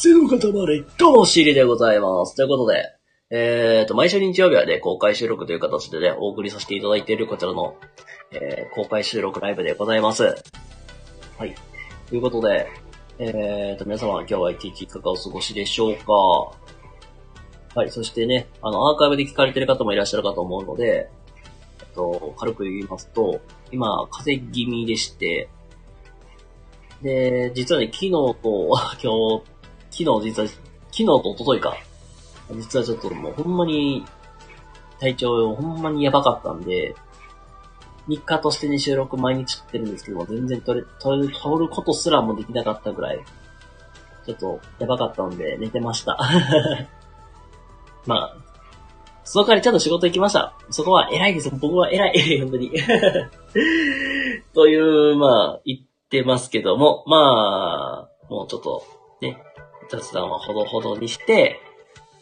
背の塊、どうも、シリでございます。ということで、えーと、毎週日曜日はね、公開収録という形でね、お送りさせていただいているこちらの、えー、公開収録ライブでございます。はい。ということで、えーと、皆様今日は一日いかがお過ごしでしょうかはい。そしてね、あの、アーカイブで聞かれてる方もいらっしゃるかと思うので、えっと、軽く言いますと、今、風邪気味でして、で、実はね、昨日と、今日、昨日実は、昨日と一昨日か。実はちょっともうほんまに、体調ほんまにやばかったんで、日課としてね、収録毎日撮ってるんですけども、全然撮れ、撮る、撮ることすらもできなかったぐらい、ちょっとやばかったんで、寝てました。まあ、その代わりちゃんと仕事行きました。そこは偉いです。僕は偉い。本当に。という、まあ、言ってますけども、まあ、もうちょっと、雑談はほどほどにして、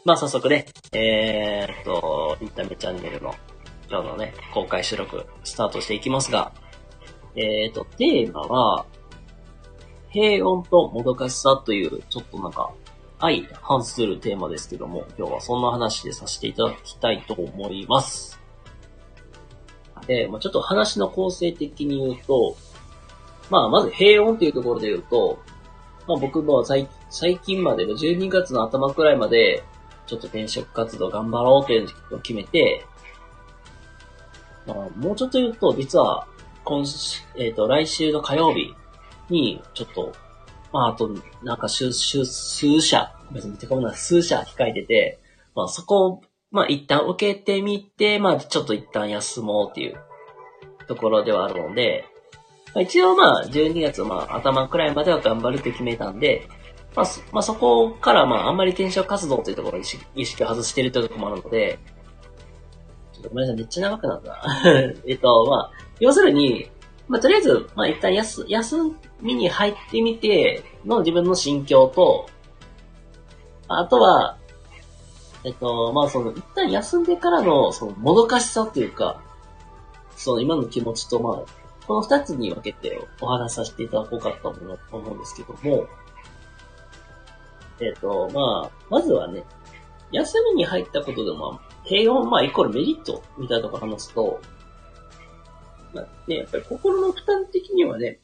まあ早速ね、えーっと、インタメチャンネルの今日のね、公開収録スタートしていきますが、えーっと、テーマは、平穏ともどかしさという、ちょっとなんか、相反するテーマですけども、今日はそんな話でさせていただきたいと思います。で、まあ、ちょっと話の構成的に言うと、まあ、まず平穏というところで言うと、まあ僕も最最近までの12月の頭くらいまで、ちょっと転職活動頑張ろうというのを決めて、まあ、もうちょっと言うと、実は、今週、えっ、と、来週の火曜日に、ちょっと、まあ、あと、なんか、数、数、数社、別にてかもな、数社控えてて、まあ、そこを、まあ、一旦受けてみて、まあ、ちょっと一旦休もうっていうところではあるので、まあ、一応まあ、12月まあ、頭くらいまでは頑張るって決めたんで、まあ、そまあ、そこからまあ、あんまり転職活動というところに意識を外してるというところもあるので、ちょっとごめんなさい、めっちゃ長くなった。えっと、まあ、要するに、まあ、とりあえず、まあ、一旦休、休みに入ってみての自分の心境と、あとは、えっと、まあ、その、一旦休んでからの、その、もどかしさというか、その、今の気持ちと、まあ、この二つに分けてお話しさせていただこうかと思うんですけども、えっ、と、まあ、まずはね、休みに入ったことでも、平穏、まあ、イコールメリットみたいなところ話すと、まあ、ね、やっぱり心の負担的にはね、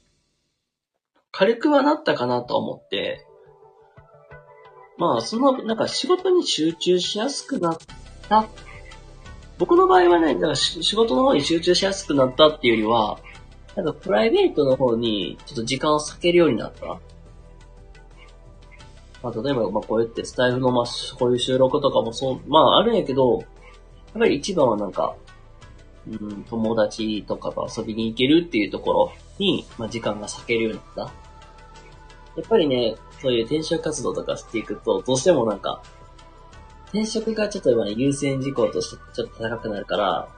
軽くはなったかなと思って、まあ、その、なんか仕事に集中しやすくなった。僕の場合はね、なんかし仕事の方に集中しやすくなったっていうよりは、なんかプライベートの方にちょっと時間を割けるようになった？まあ、例えば、まあ、こうやってスタイフの、まあ、こういう収録とかもそう、まあ、あるんやけど、やっぱり一番はなんか、うん、友達とかと遊びに行けるっていうところに、まあ、時間が割けるようになった。やっぱりね、そういう転職活動とかしていくと、どうしてもなんか、転職がちょっと今ね、優先事項としてちょっと高くなるから、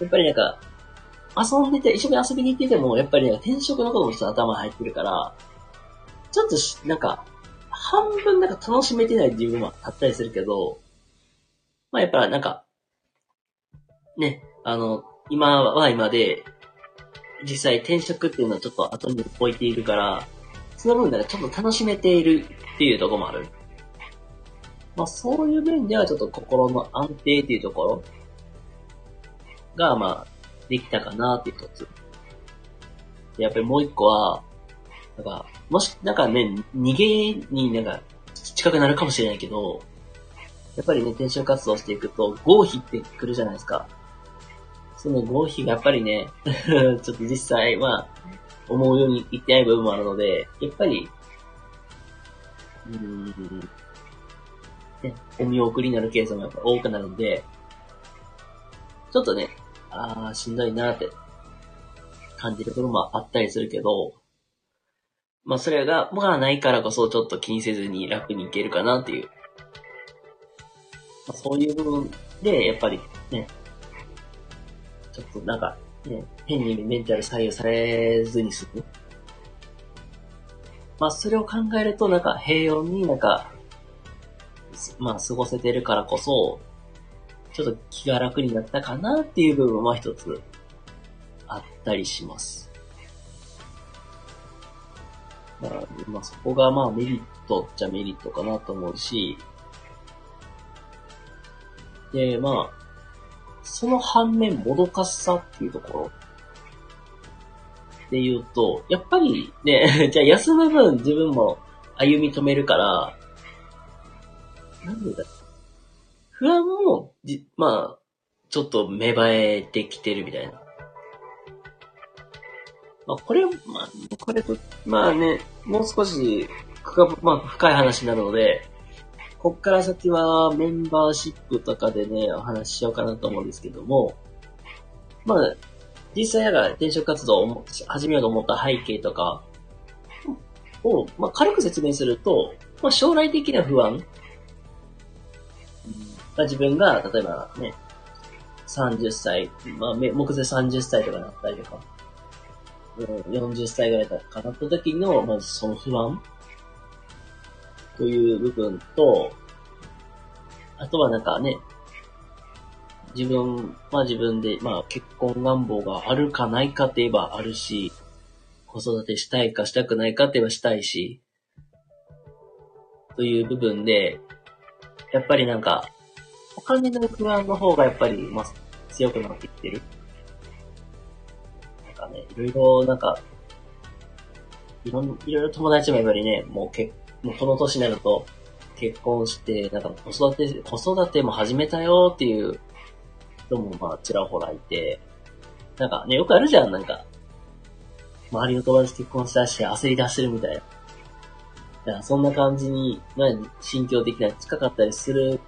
やっぱりなんか、遊んでて、一緒に遊びに行ってても、やっぱりなんか転職のこともちょっと頭に入ってるから、ちょっとし、なんか、半分なんか楽しめてない自分もあったりするけど、まあやっぱなんか、ね、あの、今は今で、実際転職っていうのはちょっと後に置いているから、その分なんかちょっと楽しめているっていうとこもある。まあそういう面ではちょっと心の安定っていうところが、まあ、できたかなって一つ。やっぱりもう一個は、なんか、もし、なんかね、逃げになんか近くなるかもしれないけど、やっぱりね、転職活動していくと、合否ってくるじゃないですか。その合否がやっぱりね、ちょっと実際、まあ、思うようにいってない部分もあるので、やっぱり、うーん、ね、お見送りになるケースもやっぱ多くなるんで、ちょっとね、あー、しんどいなって感じる部分もあったりするけど、まあそれが、まあないからこそちょっと気にせずに楽にいけるかなっていう。まあ、そういう部分で、やっぱりね、ちょっとなんか、ね、変にメンタル左右されずに済む。まあそれを考えると、なんか平穏になんか、まあ過ごせてるからこそ、ちょっと気が楽になったかなっていう部分は一つあったりします。まあ、まあ、そこがまあメリットっちゃメリットかなと思うし、で、まあ、その反面、もどかしさっていうところ。で言うと、やっぱりね、じゃあ休む分自分も歩み止めるから、なんでだ不安も、じ、まあ、ちょっと芽生えてきてるみたいな。まあ、これ、まあ、これと、まあね、もう少し、まあ、深い話になるので、こっから先はメンバーシップとかでね、お話ししようかなと思うんですけども、まあ、実際やが転職活動を始めようと思った背景とかを、まあ、軽く説明すると、まあ、将来的な不安、まあ、自分が、例えばね、30歳、まあ、目前30歳とかなったりとか、40歳ぐらいかなった時の、まずその不安という部分と、あとはなんかね、自分、まあ自分で、まあ結婚願望があるかないかって言えばあるし、子育てしたいかしたくないかって言えばしたいし、という部分で、やっぱりなんか、お金の不安の方がやっぱり、まあ、強くなってきてる。なんかね、いろいろなんか、いろん、いろいろ友達もやっぱりね、もう結もうこの年になると、結婚して、なんか子育て、子育ても始めたよっていう人もまあちらほらいて、なんかね、よくあるじゃん、なんか。周りの友達結婚したし焦り出してるみたいな。だからそんな感じに、まあ、心境的には近かったりする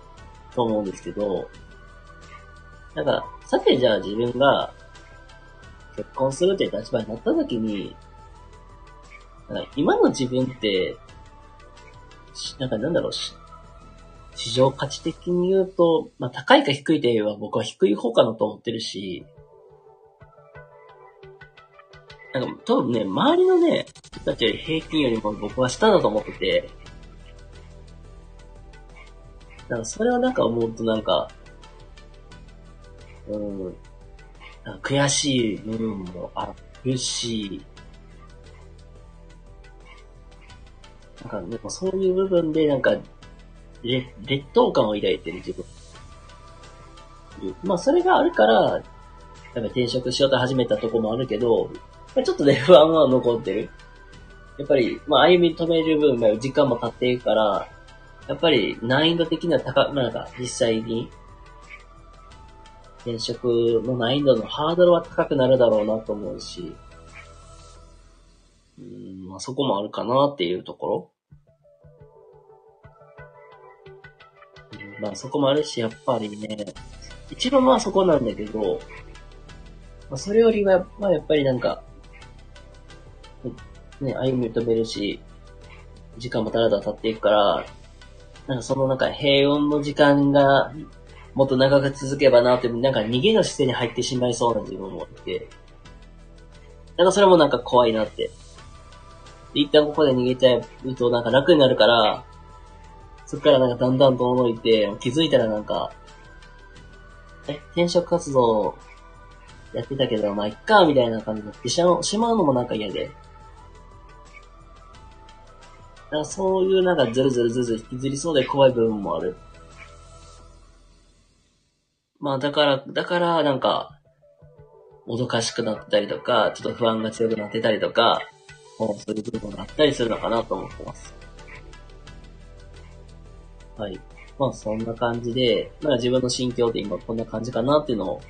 と思うんですけど、だか、さてじゃあ自分が結婚するっていう立場になった時に、今の自分ってなんかなんだろうし、市場価値的に言うと、まあ高いか低いと言えば僕は低い方かなと思ってるし、なんか多分ね、周りのね、人たちより平均よりも僕は下だと思ってて、なんかそれはなんか思うとなんか、うん、なんか悔しい部分もあるし、なんか、ね、そういう部分で、なんか、劣等感を抱いてる自分。まあ、それがあるから、なんか転職しようと始めたとこもあるけど、ちょっとね、不安は残ってる。やっぱり、まあ、歩み止める分、時間も経っていくから、やっぱり難易度的には高、まあ、なんか、実際に、転職の難易度のハードルは高くなるだろうなと思うし、うん、まあ、そこもあるかなっていうところ。まあそこもあるし、やっぱりね、一番まあそこなんだけど、まあそれよりは、まあやっぱりなんか、ね、歩み止めるし、時間もたらだら経っていくから、なんかそのなんか平穏の時間がもっと長く続けばなって、なんか逃げの姿勢に入ってしまいそうな自分もいて、なんかそれもなんか怖いなって。一旦ここで逃げちゃうとなんか楽になるから、そっからなんかだんだんと思いて、気づいたらなんか、え、転職活動やってたけど、まあ、いっか、みたいな感じになってしまうのもなんか嫌で。だかそういうなんかずるずるずるずる引きずりそうで怖い部分もある。まあだから、だからなんか、もどかしくなったりとか、ちょっと不安が強くなってたりとか、もうそういう部分があったりするのかなと思ってます。はい。まあそんな感じで、まあ自分の心境で今こんな感じかなっていうのを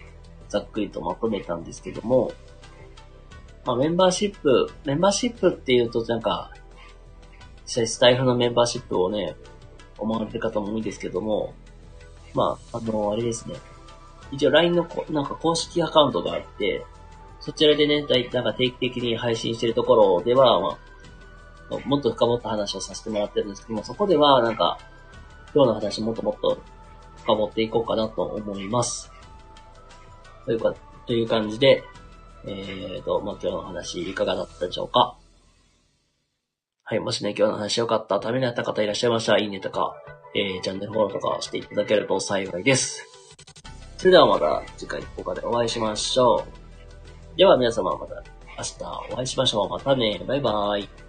ざっくりとまとめたんですけども、まあメンバーシップ、メンバーシップっていうとなんか、実際スタイフのメンバーシップをね、思われる方も多いですけども、まあ、あの、あれですね。一応 LINE のこなんか公式アカウントがあって、そちらでね、だいなんか定期的に配信してるところでは、まあ、もっと深掘った話をさせてもらってるんですけども、そこではなんか、今日の話もっともっと深掘っていこうかなと思います。というか、という感じで、えーと、まあ、今日の話いかがだったでしょうか？はい、もしね、今日の話良かった、ためになった方いらっしゃいましたら、いいねとか、えー、チャンネルフォローとかしていただけると幸いです。それではまた次回動画でお会いしましょう。では皆様また明日お会いしましょう。またね。バイバーイ。